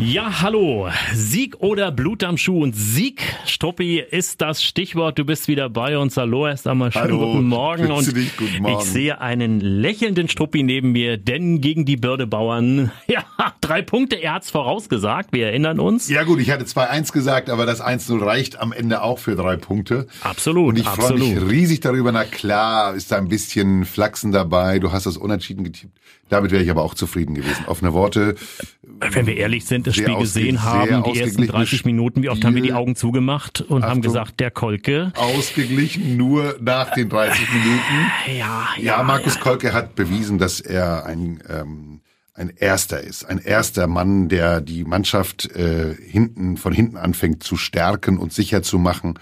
Ja, hallo. Sieg oder Blut am Schuh? Und Sieg, Struppi, ist das Stichwort. Du bist wieder bei uns. Hallo, erst einmal schönen Hallo, guten Morgen. Und dich, guten Morgen. ich sehe einen lächelnden Struppi neben mir, denn gegen die Bördebauern, ja, drei Punkte. Er hat's vorausgesagt. Wir erinnern uns. Ja gut, ich hatte 2-1 gesagt, aber das 1-0 reicht am Ende auch für drei Punkte. Absolut, Und ich freue mich riesig darüber. Na klar, ist da ein bisschen Flachsen dabei. Du hast das Unentschieden getippt. Damit wäre ich aber auch zufrieden gewesen. Offene Worte. Wenn wir ehrlich sind, das Spiel gesehen haben, die ersten ausgeglichenes 30 Minuten, wie oft haben wir die. Augen zugemacht und haben Achtung. gesagt, der Kolke. Ausgeglichen nur nach den 30 Minuten. Ja, Ja, Markus Kolke hat bewiesen, dass er ein, ähm, ein Erster ist. Ein erster Mann, der die Mannschaft äh, hinten von hinten anfängt zu stärken und sicher zu machen.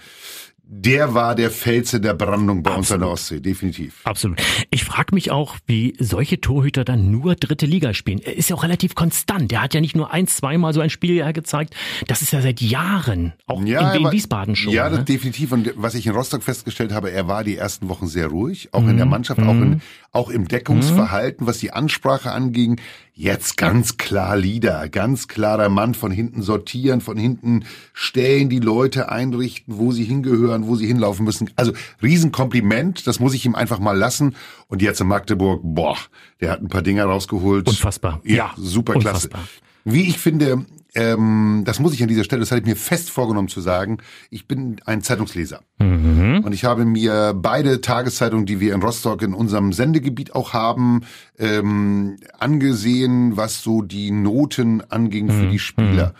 Der war der Felsen der Brandung bei uns an der Ostsee, definitiv. Absolut. Ich frage mich auch, wie solche Torhüter dann nur dritte Liga spielen. Er ist ja auch relativ konstant. Er hat ja nicht nur ein, zweimal so ein Spieljahr gezeigt. Das ist ja seit Jahren, auch in er Wien war- Wiesbaden schon. Ja, ne? definitiv. Und was ich in Rostock festgestellt habe, er war die ersten Wochen sehr ruhig, auch in Mhm. der Mannschaft, auch, in, auch im Deckungsverhalten, was die Ansprache anging. Jetzt ganz klar Leader, ganz klarer Mann von hinten sortieren, von hinten stellen, die Leute einrichten, wo sie hingehören, wo sie hinlaufen müssen. Also Riesenkompliment, das muss ich ihm einfach mal lassen. Und jetzt in Magdeburg, boah, der hat ein paar Dinger rausgeholt. Unfassbar. Ja, Ja, super klasse. unfassbar. Wie ich finde, ähm, das muss ich an dieser Stelle, das hatte ich mir fest vorgenommen zu sagen, ich bin ein Zeitungsleser. Mhm. Und ich habe mir beide Tageszeitungen, die wir in Rostock in unserem Sendegebiet auch haben, ähm, angesehen, was so die Noten anging Mhm. für die Spieler.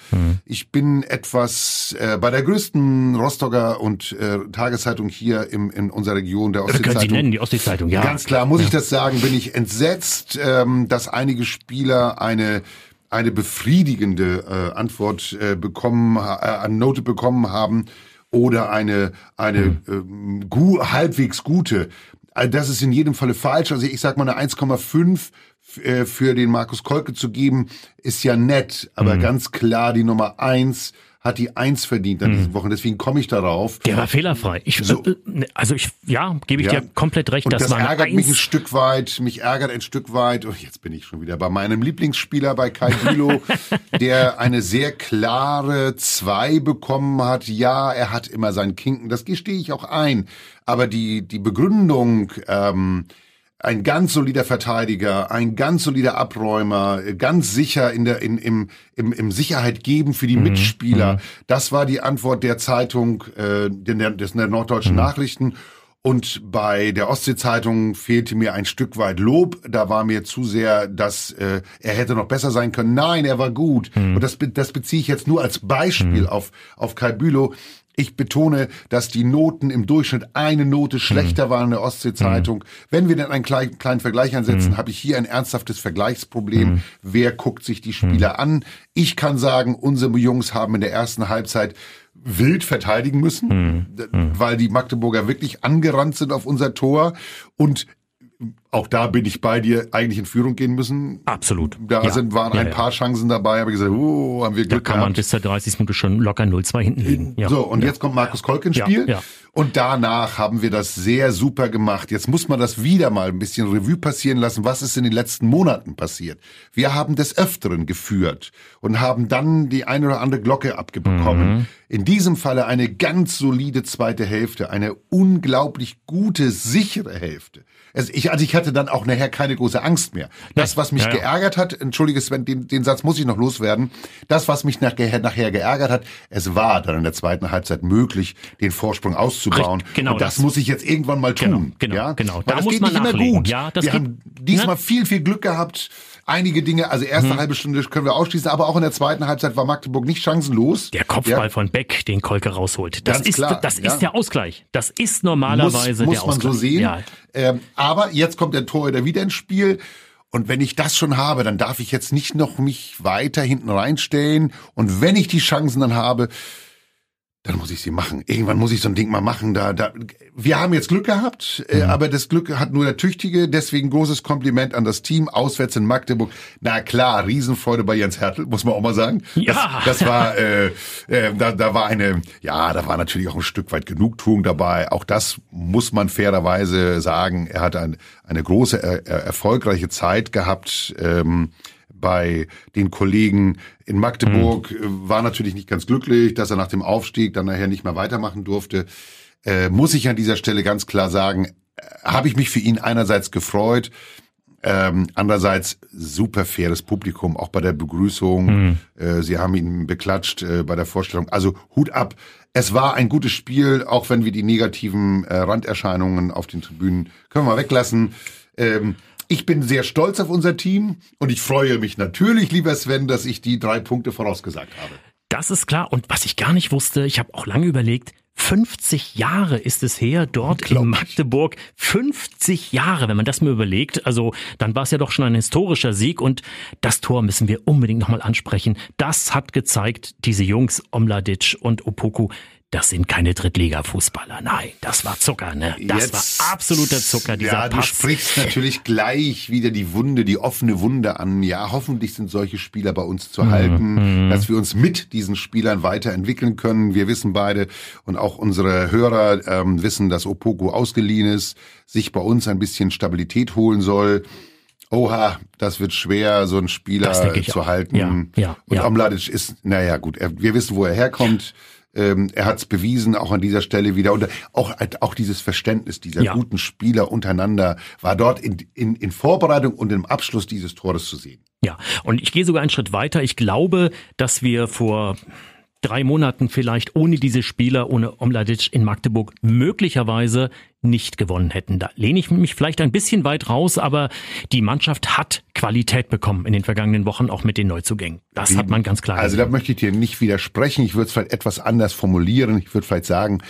Ich bin etwas äh, bei der größten Rostocker und äh, Tageszeitung hier im, in unserer Region, der Das können Sie Ostsee-Zeitung. nennen, die Ostsee-Zeitung, ja. Ganz klar, muss ich das sagen, bin ich entsetzt, ähm, dass einige Spieler eine eine befriedigende äh, Antwort äh, bekommen, äh, an Note bekommen haben oder eine eine ähm, gu halbwegs gute. Also das ist in jedem Falle falsch. Also ich sag mal eine 1,5 f- äh, für den Markus Kolke zu geben, ist ja nett, aber ganz klar die Nummer eins hat die Eins verdient an diesen Wochen. Deswegen komme ich darauf. Der war fehlerfrei. Ich, So. äh, äh, also ich, ja, gebe ich Ja. dir komplett recht. Und das, das, ärgert mich ein. Stück weit, mich ärgert ein Stück weit, und jetzt bin ich schon wieder bei meinem Lieblingsspieler, bei Kai Bülow, der eine sehr klare Zwei bekommen hat. Ja, er hat immer seinen Kinken, das gestehe ich auch ein. Aber die, die Begründung, ähm, ein ganz solider Verteidiger, ein ganz solider Abräumer, ganz sicher in der in, im, im, im Sicherheit geben für die Mitspieler. Das war die Antwort der Zeitung äh, der, des der Norddeutschen Nachrichten. Und bei der Ostsee-Zeitung fehlte mir ein Stück weit Lob. Da war mir zu sehr, dass äh, er hätte noch besser sein können. Nein, er war gut. Und das, das beziehe ich jetzt nur als Beispiel auf, auf Kai Bülow. Ich betone, dass die Noten im Durchschnitt eine Note schlechter waren in der Ostsee-Zeitung. Wenn wir dann einen kleinen, kleinen Vergleich ansetzen, habe ich hier ein ernsthaftes Vergleichsproblem. Wer guckt sich die Spieler an? Ich kann sagen, unsere Jungs haben in der ersten Halbzeit wild verteidigen müssen, d- weil die Magdeburger wirklich angerannt sind auf unser Tor. Und auch da bin ich bei dir, eigentlich in Führung gehen müssen. Absolut. Da Ja. sind, waren Ja, ein ja. paar Chancen dabei, habe ich gesagt, oh, haben wir Da Glück kann man gehabt. bis zur 30. Minute schon locker 0-2 hinten liegen. So, und jetzt kommt Markus Kolk ins Spiel. ja. Und danach haben wir das sehr super gemacht. Jetzt muss man das wieder mal ein bisschen Revue passieren lassen. Was ist in den letzten Monaten passiert? Wir haben des Öfteren geführt und haben dann die eine oder andere Glocke abbekommen. Mhm. In diesem Falle eine ganz solide zweite Hälfte, eine unglaublich gute, sichere Hälfte. Also ich, also ich hatte dann auch nachher keine große Angst mehr. Das, was mich Ja, ja. geärgert hat, entschuldige Sven, den, den Satz muss ich noch loswerden. Das, was mich nachher, nachher geärgert hat, es war dann in der zweiten Halbzeit möglich, den Vorsprung auszubauen. Richtig, genau Und das, das. muss ich jetzt irgendwann mal Genau, tun. genau, ja? genau. Da das muss geht man nicht immer gut. Ja, das Wir geht- haben diesmal ne? viel, viel Glück gehabt. Einige Dinge, also erste Mhm. halbe Stunde können wir ausschließen, aber auch in der zweiten Halbzeit war Magdeburg nicht chancenlos. Der Kopfball Ja. von Beck, den Kolke rausholt. Das Ganz ist, klar, das ja. ist der Ausgleich. Das ist normalerweise muss, der muss man Ausgleich. so sehen. Ja. Ähm, aber jetzt kommt der Torhüter wieder ins Spiel. Und wenn ich das schon habe, dann darf ich jetzt nicht noch mich weiter hinten reinstellen. Und wenn ich die Chancen dann habe, dann muss ich sie machen. Irgendwann muss ich so ein Ding mal machen. Da, da. Wir haben jetzt Glück gehabt, äh, mhm. aber das Glück hat nur der Tüchtige. Deswegen großes Kompliment an das Team auswärts in Magdeburg. Na klar, Riesenfreude bei Jens Hertel, muss man auch mal sagen. Ja. Das, das war, äh, äh, da, da war eine, ja, da war natürlich auch ein Stück weit Genugtuung dabei. Auch das muss man fairerweise sagen. Er hat ein, eine große, er, erfolgreiche Zeit gehabt. Ähm, bei den Kollegen in Magdeburg, mhm. war natürlich nicht ganz glücklich, dass er nach dem Aufstieg dann nachher nicht mehr weitermachen durfte. Äh, muss ich an dieser Stelle ganz klar sagen, äh, habe ich mich für ihn einerseits gefreut, ähm, andererseits super faires Publikum, auch bei der Begrüßung. Mhm. Äh, sie haben ihn beklatscht äh, bei der Vorstellung. Also Hut ab. Es war ein gutes Spiel, auch wenn wir die negativen äh, Randerscheinungen auf den Tribünen können wir mal weglassen. Ähm, ich bin sehr stolz auf unser Team und ich freue mich natürlich, lieber Sven, dass ich die drei Punkte vorausgesagt habe. Das ist klar. Und was ich gar nicht wusste, ich habe auch lange überlegt, 50 Jahre ist es her, dort in Magdeburg. 50 Jahre, wenn man das mir überlegt. Also dann war es ja doch schon ein historischer Sieg und das Tor müssen wir unbedingt nochmal ansprechen. Das hat gezeigt, diese Jungs Omladic und Opoku, das sind keine Drittliga-Fußballer. Nein, das war Zucker, ne? Das Jetzt, war absoluter Zucker, dieser ja, Pass. Du sprichst natürlich gleich wieder die Wunde, die offene Wunde an. Ja, hoffentlich sind solche Spieler bei uns zu mhm. halten, mhm. dass wir uns mit diesen Spielern weiterentwickeln können. Wir wissen beide und auch unsere Hörer ähm, wissen, dass Opoku ausgeliehen ist, sich bei uns ein bisschen Stabilität holen soll. Oha, das wird schwer, so einen Spieler zu auch. halten. Ja, ja, und ja. Omladic ist, naja, gut, er, wir wissen, wo er herkommt. Ähm, er hat es bewiesen, auch an dieser Stelle wieder. Und auch, auch dieses Verständnis dieser ja. guten Spieler untereinander war dort in, in, in Vorbereitung und im Abschluss dieses Tores zu sehen. Ja, und ich gehe sogar einen Schritt weiter. Ich glaube, dass wir vor drei Monaten vielleicht ohne diese Spieler, ohne Omladic in Magdeburg möglicherweise nicht gewonnen hätten. Da lehne ich mich vielleicht ein bisschen weit raus, aber die Mannschaft hat Qualität bekommen in den vergangenen Wochen, auch mit den Neuzugängen. Das Wie, hat man ganz klar. Also gesehen. da möchte ich dir nicht widersprechen. Ich würde es vielleicht etwas anders formulieren. Ich würde vielleicht sagen,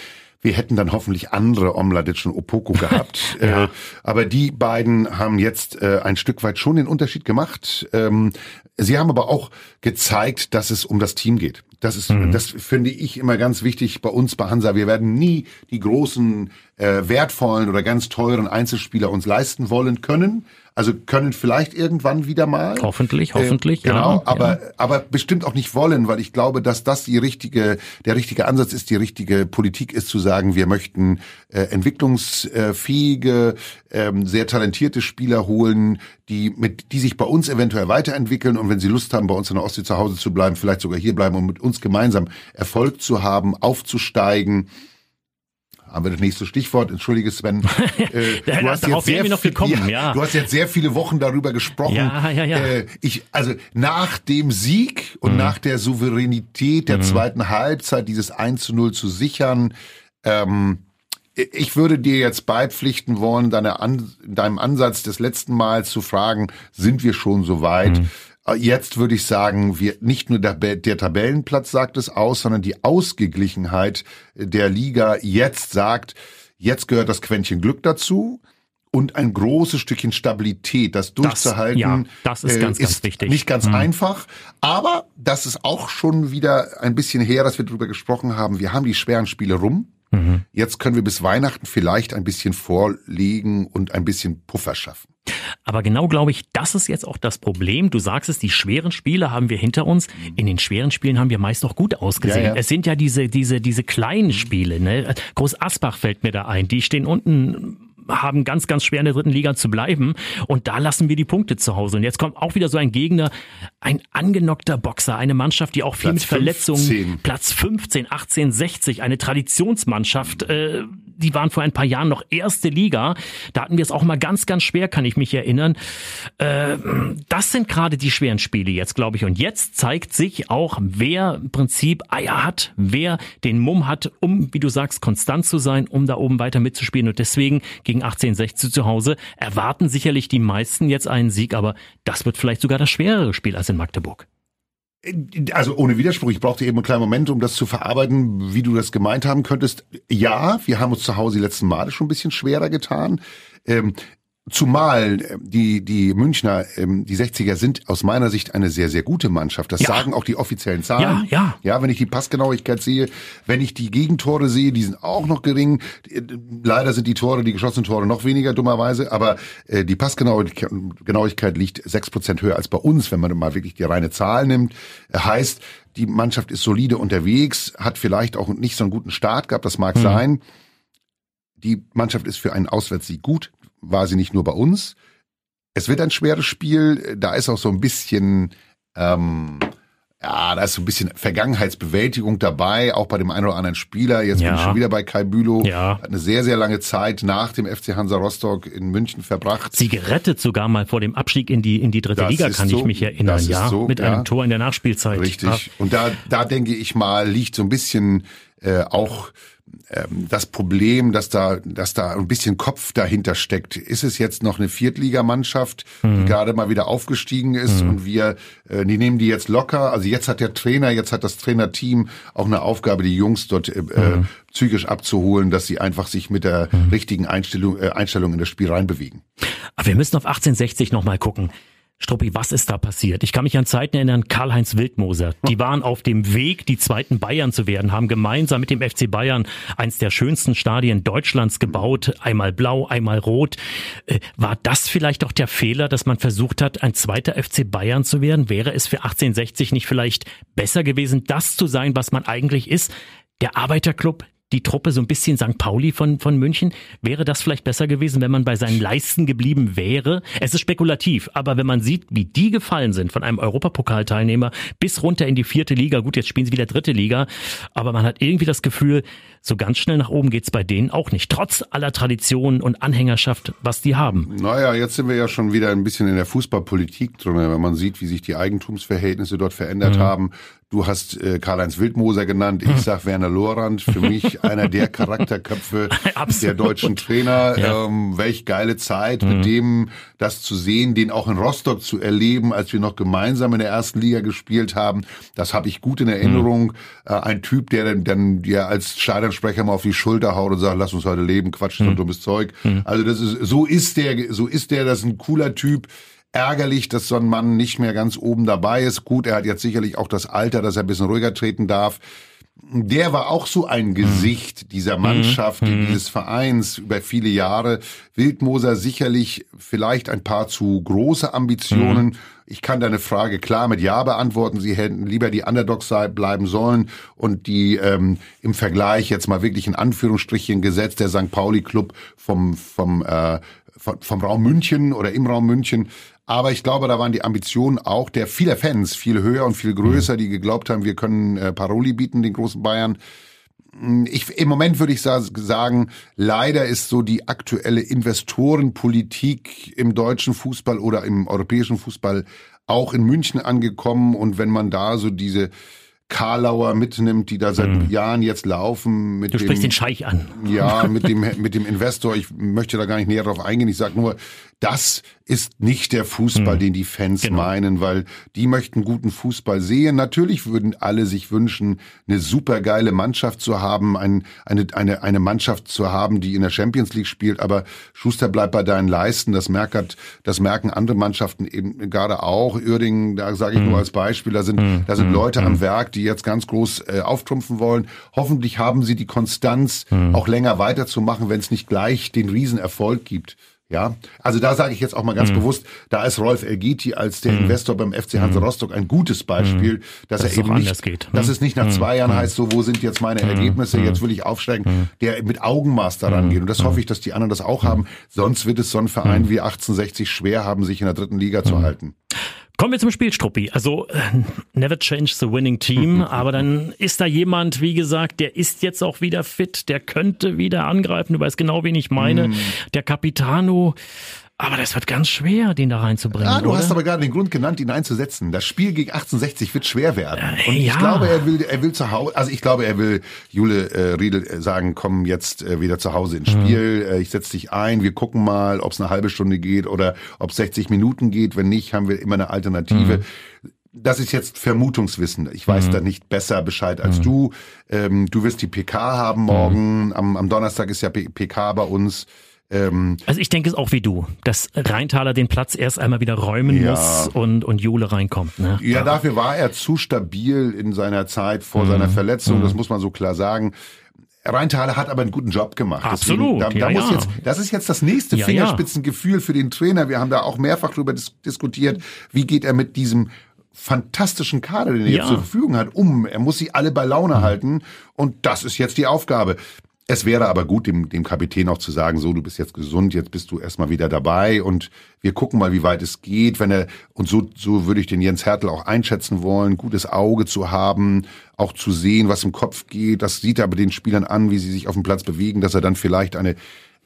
wir hätten dann hoffentlich andere Omladic und Opoko gehabt. ja. äh, aber die beiden haben jetzt äh, ein Stück weit schon den Unterschied gemacht. Ähm, sie haben aber auch gezeigt, dass es um das Team geht. Das ist, mhm. das finde ich immer ganz wichtig bei uns bei Hansa. Wir werden nie die großen, äh, wertvollen oder ganz teuren Einzelspieler uns leisten wollen können. Also können vielleicht irgendwann wieder mal. Hoffentlich, hoffentlich. Äh, genau, ja, aber ja. aber bestimmt auch nicht wollen, weil ich glaube, dass das die richtige, der richtige Ansatz ist, die richtige Politik ist zu sagen, wir möchten äh, entwicklungsfähige, äh, sehr talentierte Spieler holen, die mit, die sich bei uns eventuell weiterentwickeln und wenn sie Lust haben, bei uns in der Ostsee zu Hause zu bleiben, vielleicht sogar hier bleiben und mit uns gemeinsam Erfolg zu haben, aufzusteigen haben wir das nächste Stichwort. Entschuldige Sven. Äh, du, hast jetzt sehr noch gekommen, ja. du hast jetzt sehr viele Wochen darüber gesprochen. Ja, ja, ja. Äh, ich, also nach dem Sieg und mhm. nach der Souveränität der mhm. zweiten Halbzeit dieses 1 zu 0 zu sichern, ähm, ich würde dir jetzt beipflichten wollen, deine An deinem Ansatz des letzten Mal zu fragen, sind wir schon so weit? Mhm. Äh, jetzt würde ich sagen, wir, nicht nur der, der Tabellenplatz sagt es aus, sondern die Ausgeglichenheit der Liga jetzt sagt, jetzt gehört das Quäntchen Glück dazu und ein großes Stückchen Stabilität, das durchzuhalten. Das, ja, das ist ganz, äh, ist ganz wichtig. Nicht ganz mhm. einfach, aber das ist auch schon wieder ein bisschen her, dass wir darüber gesprochen haben. Wir haben die schweren Spiele rum. Mhm. Jetzt können wir bis Weihnachten vielleicht ein bisschen vorlegen und ein bisschen Puffer schaffen. Aber genau glaube ich, das ist jetzt auch das Problem. Du sagst es, die schweren Spiele haben wir hinter uns. In den schweren Spielen haben wir meist noch gut ausgesehen. Ja, ja. Es sind ja diese, diese, diese kleinen Spiele, ne? Groß Asbach fällt mir da ein. Die stehen unten haben ganz, ganz schwer in der dritten Liga zu bleiben. Und da lassen wir die Punkte zu Hause. Und jetzt kommt auch wieder so ein Gegner, ein angenockter Boxer, eine Mannschaft, die auch viel Platz mit Verletzungen, 15. Platz 15, 18, 60, eine Traditionsmannschaft, äh, die waren vor ein paar Jahren noch erste Liga. Da hatten wir es auch mal ganz, ganz schwer, kann ich mich erinnern. Äh, das sind gerade die schweren Spiele jetzt, glaube ich. Und jetzt zeigt sich auch, wer im Prinzip Eier hat, wer den Mumm hat, um, wie du sagst, konstant zu sein, um da oben weiter mitzuspielen. Und deswegen gegen 1860 zu Hause erwarten sicherlich die meisten jetzt einen Sieg, aber das wird vielleicht sogar das schwerere Spiel als in Magdeburg. Also ohne Widerspruch, ich brauchte eben einen kleinen Moment, um das zu verarbeiten, wie du das gemeint haben könntest. Ja, wir haben uns zu Hause die letzten Male schon ein bisschen schwerer getan. Ähm, Zumal äh, die, die Münchner, ähm, die 60er sind aus meiner Sicht eine sehr, sehr gute Mannschaft. Das ja. sagen auch die offiziellen Zahlen. Ja, ja. Ja, wenn ich die Passgenauigkeit sehe, wenn ich die Gegentore sehe, die sind auch noch gering. Äh, leider sind die Tore, die geschossenen Tore noch weniger, dummerweise. Aber äh, die Passgenauigkeit liegt sechs Prozent höher als bei uns, wenn man mal wirklich die reine Zahl nimmt. Heißt, die Mannschaft ist solide unterwegs, hat vielleicht auch nicht so einen guten Start gehabt, das mag hm. sein. Die Mannschaft ist für einen Auswärtssieg gut war sie nicht nur bei uns. Es wird ein schweres Spiel. Da ist auch so ein bisschen, ähm, ja, da ist so ein bisschen Vergangenheitsbewältigung dabei, auch bei dem einen oder anderen Spieler. Jetzt ja. bin ich schon wieder bei Kai Bülow. Ja. Hat eine sehr, sehr lange Zeit nach dem FC Hansa Rostock in München verbracht. Sie gerettet sogar mal vor dem Abstieg in die, in die dritte das Liga, kann so, ich mich erinnern. Ja, so, mit ja. einem Tor in der Nachspielzeit. Richtig. Und da, da denke ich mal, liegt so ein bisschen äh, auch ähm, das Problem, dass da, dass da ein bisschen Kopf dahinter steckt. Ist es jetzt noch eine Viertligamannschaft, die mhm. gerade mal wieder aufgestiegen ist mhm. und wir, äh, die nehmen die jetzt locker. Also jetzt hat der Trainer, jetzt hat das Trainerteam auch eine Aufgabe, die Jungs dort äh, mhm. psychisch abzuholen, dass sie einfach sich mit der mhm. richtigen Einstellung, äh, Einstellung in das Spiel reinbewegen. Aber wir müssen auf 1860 nochmal gucken. Struppi, was ist da passiert? Ich kann mich an Zeiten erinnern, Karl-Heinz Wildmoser. Die waren auf dem Weg, die zweiten Bayern zu werden, haben gemeinsam mit dem FC Bayern eins der schönsten Stadien Deutschlands gebaut. Einmal blau, einmal rot. Äh, war das vielleicht auch der Fehler, dass man versucht hat, ein zweiter FC Bayern zu werden? Wäre es für 1860 nicht vielleicht besser gewesen, das zu sein, was man eigentlich ist? Der Arbeiterclub, die Truppe so ein bisschen St. Pauli von, von München. Wäre das vielleicht besser gewesen, wenn man bei seinen Leisten geblieben wäre? Es ist spekulativ, aber wenn man sieht, wie die gefallen sind von einem Europapokalteilnehmer bis runter in die vierte Liga, gut, jetzt spielen sie wieder dritte Liga, aber man hat irgendwie das Gefühl, so ganz schnell nach oben geht's bei denen auch nicht, trotz aller Traditionen und Anhängerschaft, was die haben. Naja, jetzt sind wir ja schon wieder ein bisschen in der Fußballpolitik drin, wenn man sieht, wie sich die Eigentumsverhältnisse dort verändert mhm. haben. Du hast äh, Karl-Heinz Wildmoser genannt, ich sag Werner Lorand, für mich einer der Charakterköpfe der deutschen Trainer. Ja. Ähm, welch geile Zeit, mhm. mit dem das zu sehen, den auch in Rostock zu erleben, als wir noch gemeinsam in der ersten Liga gespielt haben. Das habe ich gut in Erinnerung. Mhm. Äh, ein Typ, der dann, dann dir als Stadionsprecher mal auf die Schulter haut und sagt, lass uns heute leben, Quatsch, mhm. dummes Zeug. Mhm. Also das ist, so ist der, so ist der, das ist ein cooler Typ ärgerlich, dass so ein Mann nicht mehr ganz oben dabei ist. Gut, er hat jetzt sicherlich auch das Alter, dass er ein bisschen ruhiger treten darf. Der war auch so ein Gesicht dieser Mannschaft, mhm. dieses Vereins über viele Jahre. Wildmoser sicherlich vielleicht ein paar zu große Ambitionen. Mhm. Ich kann deine Frage klar mit Ja beantworten. Sie hätten lieber die Underdogs bleiben sollen und die ähm, im Vergleich jetzt mal wirklich in Anführungsstrichen gesetzt der St. Pauli Club vom vom äh, vom, vom Raum München oder im Raum München aber ich glaube, da waren die Ambitionen auch der vieler Fans viel höher und viel größer, die geglaubt haben, wir können äh, Paroli bieten, den großen Bayern. Hm, ich, Im Moment würde ich sagen, leider ist so die aktuelle Investorenpolitik im deutschen Fußball oder im europäischen Fußball auch in München angekommen. Und wenn man da so diese Karlauer mitnimmt, die da seit mhm. Jahren jetzt laufen. Mit du sprichst dem, den Scheich an. Ja, mit dem, mit dem Investor. Ich möchte da gar nicht näher drauf eingehen. Ich sage nur, das ist nicht der Fußball, mhm. den die Fans genau. meinen, weil die möchten guten Fußball sehen. Natürlich würden alle sich wünschen, eine supergeile Mannschaft zu haben, ein, eine, eine, eine Mannschaft zu haben, die in der Champions League spielt. Aber Schuster bleibt bei deinen Leisten. Das, merkt, das merken andere Mannschaften eben gerade auch. Uerdingen, da sage ich mhm. nur als Beispiel, da sind, mhm. da sind Leute am mhm. Werk, die jetzt ganz groß äh, auftrumpfen wollen. Hoffentlich haben sie die Konstanz, auch länger weiterzumachen, wenn es nicht gleich den Riesenerfolg gibt. Ja, also da sage ich jetzt auch mal ganz mhm. bewusst, da ist Rolf Elgiti als der mhm. Investor beim FC Hansa mhm. Rostock ein gutes Beispiel, mhm. dass, dass er eben nicht, geht. dass es nicht nach mhm. zwei Jahren heißt, so wo sind jetzt meine Ergebnisse, jetzt will ich aufsteigen, der mit Augenmaß daran geht. Und das hoffe ich, dass die anderen das auch haben. Sonst wird es so ein Verein wie 1860 schwer haben, sich in der dritten Liga zu halten. Kommen wir zum Spiel, Struppi. Also, äh, never change the winning team. Aber dann ist da jemand, wie gesagt, der ist jetzt auch wieder fit. Der könnte wieder angreifen. Du weißt genau, wen ich meine. Mm. Der Capitano aber das wird ganz schwer, den da reinzubringen. Ah, du oder? hast aber gerade den Grund genannt, ihn einzusetzen. Das Spiel gegen 1860 wird schwer werden. Und ja. ich glaube, er will, er will zu Hause, also ich glaube, er will Jule äh, Riedel äh, sagen, komm jetzt äh, wieder zu Hause ins mhm. Spiel. Mhm. Äh, ich setze dich ein, wir gucken mal, ob es eine halbe Stunde geht oder ob 60 Minuten geht. Wenn nicht, haben wir immer eine Alternative. Mhm. Das ist jetzt Vermutungswissen. Ich weiß mhm. da nicht besser Bescheid als mhm. du. Ähm, du wirst die PK haben morgen. Mhm. Am, am Donnerstag ist ja PK bei uns. Ähm, also ich denke es auch wie du, dass Rheintaler den Platz erst einmal wieder räumen ja. muss und, und Jule reinkommt. Ne? Ja, dafür war er zu stabil in seiner Zeit vor mhm. seiner Verletzung, mhm. das muss man so klar sagen. Rheintaler hat aber einen guten Job gemacht. Absolut. Deswegen, da, da ja, muss Jetzt, das ist jetzt das nächste ja, Fingerspitzengefühl für den Trainer. Wir haben da auch mehrfach darüber dis diskutiert, wie geht er mit diesem fantastischen Kader, den er jetzt zur Verfügung hat, um. Er muss sie alle bei Laune mhm. halten. Und das ist jetzt die Aufgabe. Es wäre aber gut, dem, dem Kapitän auch zu sagen, so, du bist jetzt gesund, jetzt bist du erstmal wieder dabei und wir gucken mal, wie weit es geht, wenn er, und so, so würde ich den Jens Hertel auch einschätzen wollen, gutes Auge zu haben, auch zu sehen, was im Kopf geht, das sieht er aber den Spielern an, wie sie sich auf dem Platz bewegen, dass er dann vielleicht eine,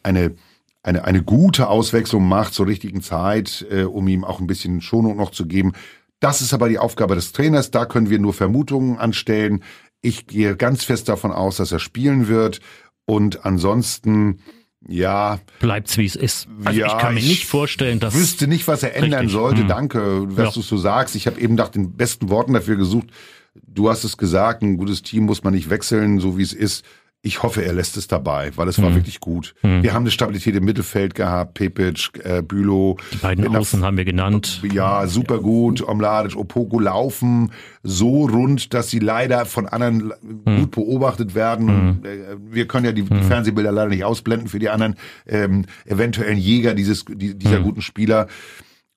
eine, eine, eine gute Auswechslung macht zur richtigen Zeit, äh, um ihm auch ein bisschen Schonung noch zu geben. Das ist aber die Aufgabe des Trainers, da können wir nur Vermutungen anstellen. Ich gehe ganz fest davon aus, dass er spielen wird. Und ansonsten, ja. Bleibt's wie es ist. Also ja, ich kann mir nicht vorstellen, dass. Ich wüsste nicht, was er ändern richtig. sollte. Hm. Danke, was ja. du so sagst. Ich habe eben nach den besten Worten dafür gesucht. Du hast es gesagt, ein gutes Team muss man nicht wechseln, so wie es ist ich hoffe, er lässt es dabei, weil es war hm. wirklich gut. Hm. Wir haben eine Stabilität im Mittelfeld gehabt, Pepic, äh, Bülow. Die beiden Außen haben wir genannt. Ja, super gut. Omladic, Opoko laufen so rund, dass sie leider von anderen hm. gut beobachtet werden. Hm. Äh, wir können ja die, die, hm. Fernsehbilder leider nicht ausblenden für die anderen ähm, eventuellen Jäger dieses, die, dieser hm. guten Spieler.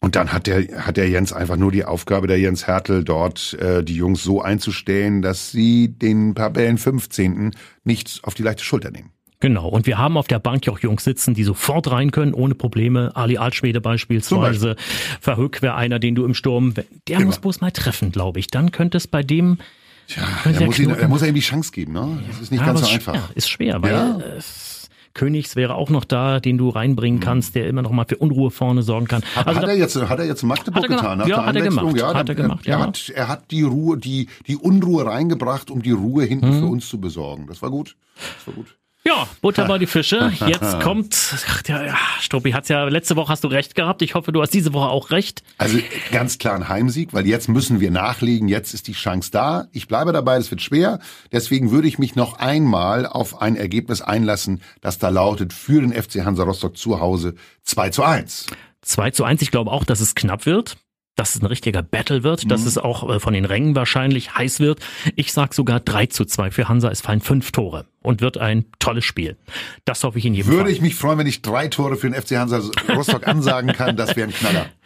Und dann hat der, hat der Jens einfach nur die Aufgabe, der Jens Hertel, dort äh, die Jungs so einzustellen, dass sie den Tabellen 15. nicht auf die leichte Schulter nehmen. Genau, und wir haben auf der Bank ja auch Jungs sitzen, die sofort rein können, ohne Probleme. Ali Altschwede beispielsweise. Verhück wäre einer, den du im Sturm, der Immer. muss bloß mal treffen, glaube ich. Dann könnte es bei dem Tja, er muss, er muss ihm die Chance geben, ne? Das ist nicht ja, ganz so einfach. Ja, ist schwer, weil ja. äh, Königs wäre auch noch da, den du reinbringen mhm. kannst, der immer noch mal für Unruhe vorne sorgen kann. Hat, also hat er jetzt, hat er jetzt Magdeburg getan? Nach ja, hat er gemacht. Ja, hat er gemacht. Er, hat, er hat die Ruhe, die, die Unruhe reingebracht, um die Ruhe hinten mhm. für uns zu besorgen. Das war gut. Das war gut. Ja, Butter bei die Fische. Jetzt kommt, ach, ja, ja, Struppi hat's ja, letzte Woche hast du recht gehabt. Ich hoffe, du hast diese Woche auch recht. Also ganz klar ein Heimsieg, weil jetzt müssen wir nachlegen. Jetzt ist die Chance da. Ich bleibe dabei, es wird schwer. Deswegen würde ich mich noch einmal auf ein Ergebnis einlassen, das da lautet für den FC Hansa Rostock zu Hause 2 zu 1. 2 zu 1. Ich glaube auch, dass es knapp wird dass es ein richtiger Battle wird, mhm. dass es auch äh, von den Rängen wahrscheinlich heiß wird. Ich sag sogar 3 zu 2 für Hansa. Es fallen fünf Tore und wird ein tolles Spiel. Das hoffe ich in jedem Würde Fall. Würde ich mich freuen, wenn ich drei Tore für den FC Hansa Rostock ansagen kann. Das wäre ein Knaller.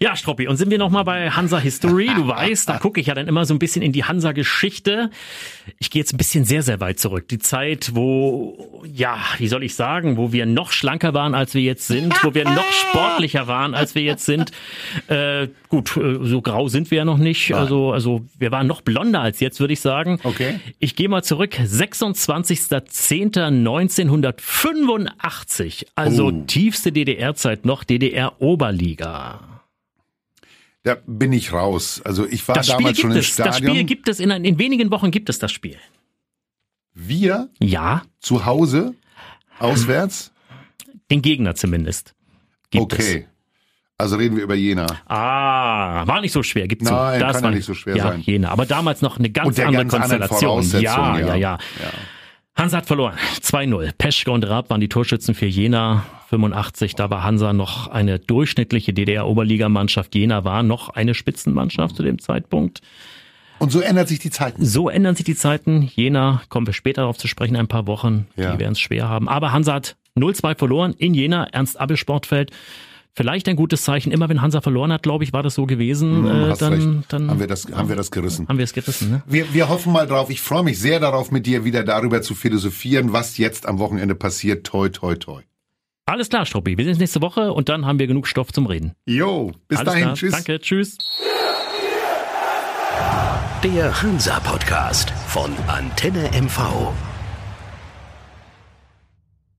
Ja, Stroppi, und sind wir nochmal bei Hansa History. Du weißt, da gucke ich ja dann immer so ein bisschen in die Hansa-Geschichte. Ich gehe jetzt ein bisschen sehr, sehr weit zurück. Die Zeit, wo, ja, wie soll ich sagen, wo wir noch schlanker waren, als wir jetzt sind, wo wir noch sportlicher waren, als wir jetzt sind. Äh, gut, äh, so grau sind wir ja noch nicht. Also, also wir waren noch blonder als jetzt, würde ich sagen. Okay. Ich gehe mal zurück. 26. 20.10.1985, also oh. tiefste DDR-Zeit noch, DDR-Oberliga. Da bin ich raus. Also ich war das damals schon im es, Stadion. Das Spiel gibt es, in, in wenigen Wochen gibt es das Spiel. Wir? Ja. Zu Hause? Auswärts? Den Gegner zumindest. Gibt okay. Es. Also reden wir über Jena. Ah, war nicht so schwer, gibt's Nein, so. Das kann war nicht so schwer ja, sein. Jena, aber damals noch eine ganz andere ganz Konstellation. Ja, ja, ja, ja. Hansa hat verloren. 2-0. Peschke und Raab waren die Torschützen für Jena. 85, da war Hansa noch eine durchschnittliche DDR-Oberligamannschaft. Jena war noch eine Spitzenmannschaft zu dem Zeitpunkt. Und so ändern sich die Zeiten. So ändern sich die Zeiten. Jena, kommen wir später darauf zu sprechen, ein paar Wochen. Ja. Die werden es schwer haben. Aber Hansa hat 0-2 verloren in Jena, Ernst-Abel-Sportfeld vielleicht ein gutes Zeichen. Immer wenn Hansa verloren hat, glaube ich, war das so gewesen. Hm, äh, dann, dann haben wir das, haben wir das gerissen. Haben wir es gerissen. Ne? Wir, wir hoffen mal drauf. Ich freue mich sehr darauf, mit dir wieder darüber zu philosophieren, was jetzt am Wochenende passiert. Toi, toi, toi. Alles klar, Struppi. Wir sehen uns nächste Woche und dann haben wir genug Stoff zum Reden. Jo, bis Alles dahin. Klar. Tschüss. Danke, tschüss. Der Hansa Podcast von Antenne MV.